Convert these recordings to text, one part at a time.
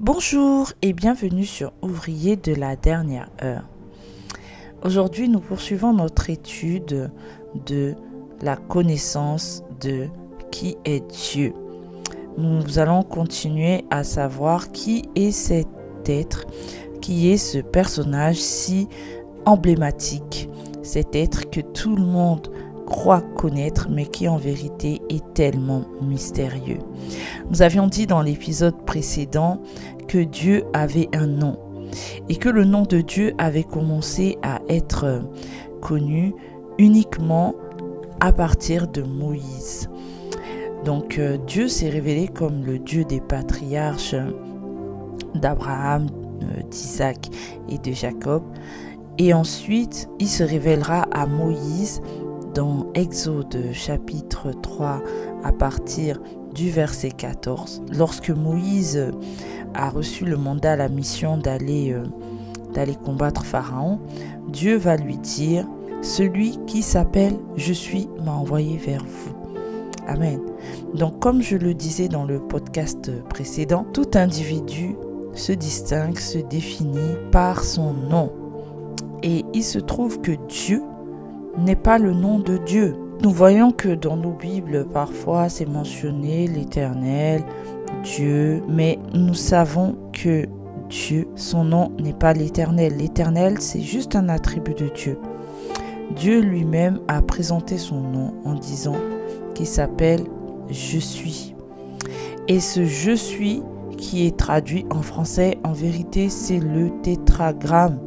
Bonjour et bienvenue sur Ouvrier de la dernière heure. Aujourd'hui, nous poursuivons notre étude de la connaissance de qui est Dieu. Nous allons continuer à savoir qui est cet être, qui est ce personnage si emblématique, cet être que tout le monde croit connaître, mais qui en vérité est tellement mystérieux. Nous avions dit dans l'épisode précédent que Dieu avait un nom et que le nom de Dieu avait commencé à être connu uniquement à partir de Moïse. Donc euh, Dieu s'est révélé comme le Dieu des patriarches d'Abraham, euh, d'Isaac et de Jacob. Et ensuite, il se révélera à Moïse dans Exode chapitre 3 à partir du verset 14. Lorsque Moïse a reçu le mandat, la mission d'aller euh, d'aller combattre Pharaon, Dieu va lui dire, celui qui s'appelle Je suis m'a envoyé vers vous. Amen. Donc comme je le disais dans le podcast précédent, tout individu se distingue, se définit par son nom. Et il se trouve que Dieu n'est pas le nom de Dieu. Nous voyons que dans nos Bibles, parfois, c'est mentionné l'Éternel, Dieu, mais nous savons que Dieu, son nom n'est pas l'Éternel. L'Éternel, c'est juste un attribut de Dieu. Dieu lui-même a présenté son nom en disant qu'il s'appelle Je suis. Et ce Je suis qui est traduit en français, en vérité, c'est le tétragramme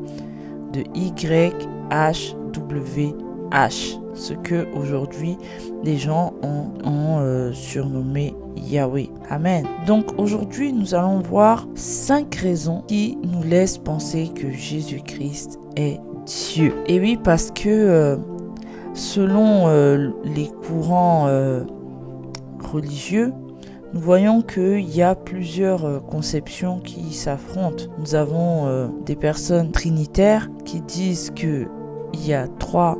de Y, H, W, H, ce que aujourd'hui les gens ont, euh, surnommé Yahweh. Amen. Donc aujourd'hui nous allons voir cinq raisons qui nous laissent penser que Jésus-Christ est Dieu. Et oui, parce que euh, selon euh, les courants religieux, nous voyons qu'il y a plusieurs conceptions qui s'affrontent. Nous avons des personnes trinitaires qui disent que il y a trois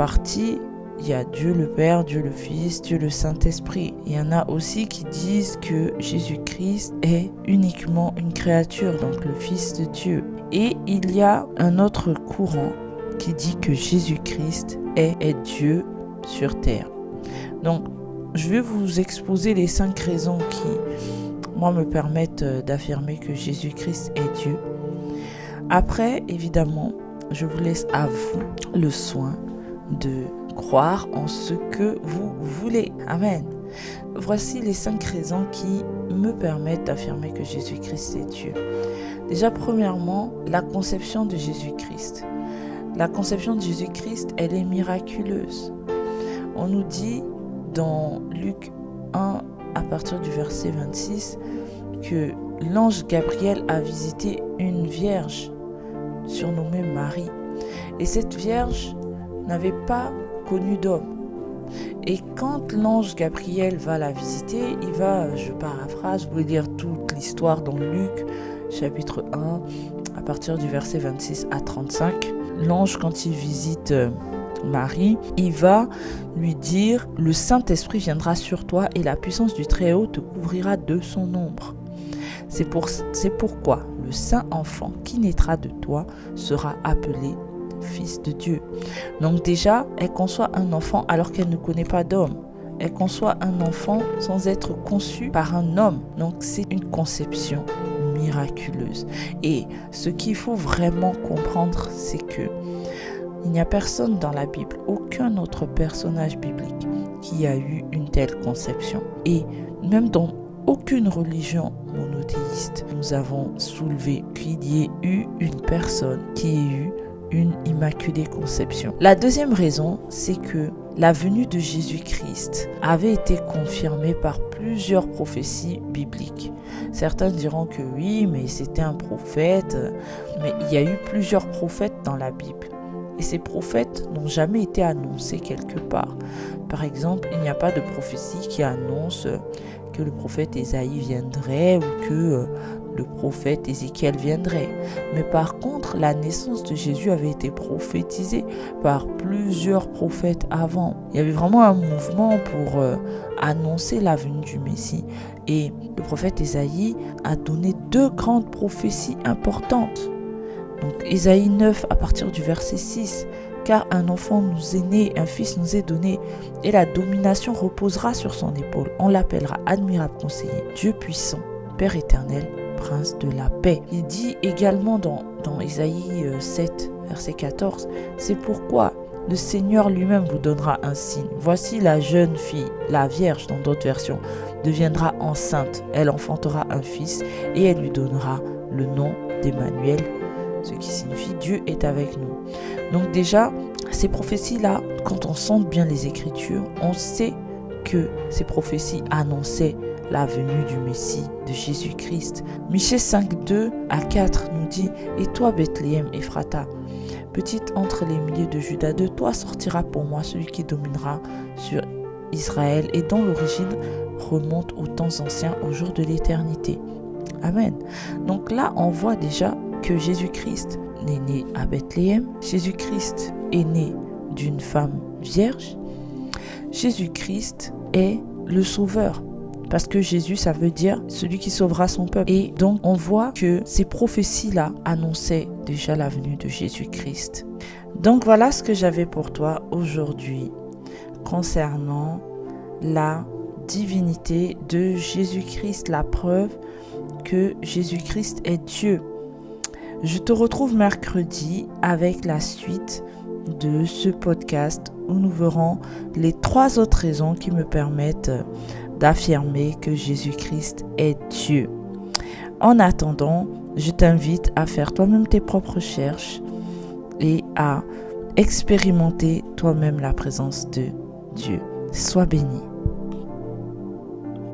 partie, il y a Dieu le Père, Dieu le Fils, Dieu le Saint-Esprit. Il y en a aussi qui disent que Jésus-Christ est uniquement une créature, donc le Fils de Dieu. Et il y a un autre courant qui dit que Jésus-Christ est, est Dieu sur terre. Donc, je vais vous exposer les cinq raisons qui, moi, me permettent euh, d'affirmer que Jésus-Christ est Dieu. Après, évidemment, je vous laisse à vous le soin de croire en ce que vous voulez. Amen. Voici les cinq raisons qui me permettent d'affirmer que Jésus-Christ est Dieu. Déjà, premièrement, la conception de Jésus-Christ. La conception de Jésus-Christ, elle est miraculeuse. On nous dit dans Luc 1, à partir du verset 26, que l'ange Gabriel a visité une vierge surnommée Marie. Et cette vierge n'avait pas connu d'homme. Et quand l'ange Gabriel va la visiter, il va, je paraphrase, vous lire toute l'histoire dans Luc chapitre 1 à partir du verset 26 à 35. L'ange quand il visite euh, Marie, il va lui dire, le Saint-Esprit viendra sur toi et la puissance du Très-Haut te couvrira de son ombre. C'est pour, pourquoi le Saint enfant qui naîtra de toi sera appelé fils de Dieu. Donc déjà, elle conçoit un enfant alors qu'elle ne connaît pas d'homme. Elle conçoit un enfant sans être conçu par un homme. Donc c'est une conception miraculeuse. Et ce qu'il faut vraiment comprendre, c'est que il n'y a personne dans la Bible, aucun autre personnage biblique qui a eu une telle conception. Et même dans aucune religion monothéiste, nous avons soulevé qu'il y ait eu une personne qui ait eu une immaculée conception. La deuxième raison, c'est que la venue de Jésus-Christ avait été confirmée par plusieurs prophéties bibliques. Certains diront que oui, mais c'était un prophète, mais il y a eu plusieurs prophètes dans la Bible. Et ces prophètes n'ont jamais été annoncés quelque part. Par exemple, il n'y a pas de prophétie qui annonce que le prophète Ésaïe viendrait ou que euh, le prophète Ézéchiel viendrait. Mais par contre, la naissance de Jésus avait été prophétisée par plusieurs prophètes avant. Il y avait vraiment un mouvement pour euh, annoncer la venue du Messie. Et le prophète Ésaïe a donné deux grandes prophéties importantes. Donc Ésaïe 9 à partir du verset 6 car un enfant nous est né, un fils nous est donné, et la domination reposera sur son épaule. On l'appellera admirable conseiller, Dieu puissant, Père éternel, prince de la paix. Il dit également dans, dans Isaïe 7, euh, verset 14, c'est pourquoi le Seigneur lui-même vous donnera un signe. Voici la jeune fille, la Vierge dans d'autres versions, deviendra enceinte. Elle enfantera un fils et elle lui donnera le nom d'Emmanuel, ce qui signifie Dieu est avec nous. Donc déjà, ces prophéties-là, quand on sent bien les Écritures, on sait que ces prophéties annonçaient la venue du Messie, de Jésus-Christ. Michée 5, 2 à 4 nous dit Et toi, Bethléem, Ephrata, petite entre les milliers de Judas, de toi sortira pour moi celui qui dominera sur Israël et dont l'origine remonte aux temps anciens, au jour de l'éternité. Amen. Donc là, on voit déjà que Jésus-Christ n'est né à Bethléem. Jésus-Christ est né d'une femme vierge. Jésus-Christ est le sauveur. Parce que Jésus, ça veut dire celui qui sauvera son peuple. Et donc, on voit que ces prophéties-là annonçaient déjà la venue de Jésus-Christ. Donc, voilà ce que j'avais pour toi aujourd'hui concernant la divinité de Jésus-Christ, la preuve que Jésus-Christ est Dieu. Je te retrouve mercredi avec la suite de ce podcast où nous verrons les trois autres raisons qui me permettent d'affirmer que Jésus-Christ est Dieu. En attendant, je t'invite à faire toi-même tes propres recherches et à expérimenter toi-même la présence de Dieu. Sois béni.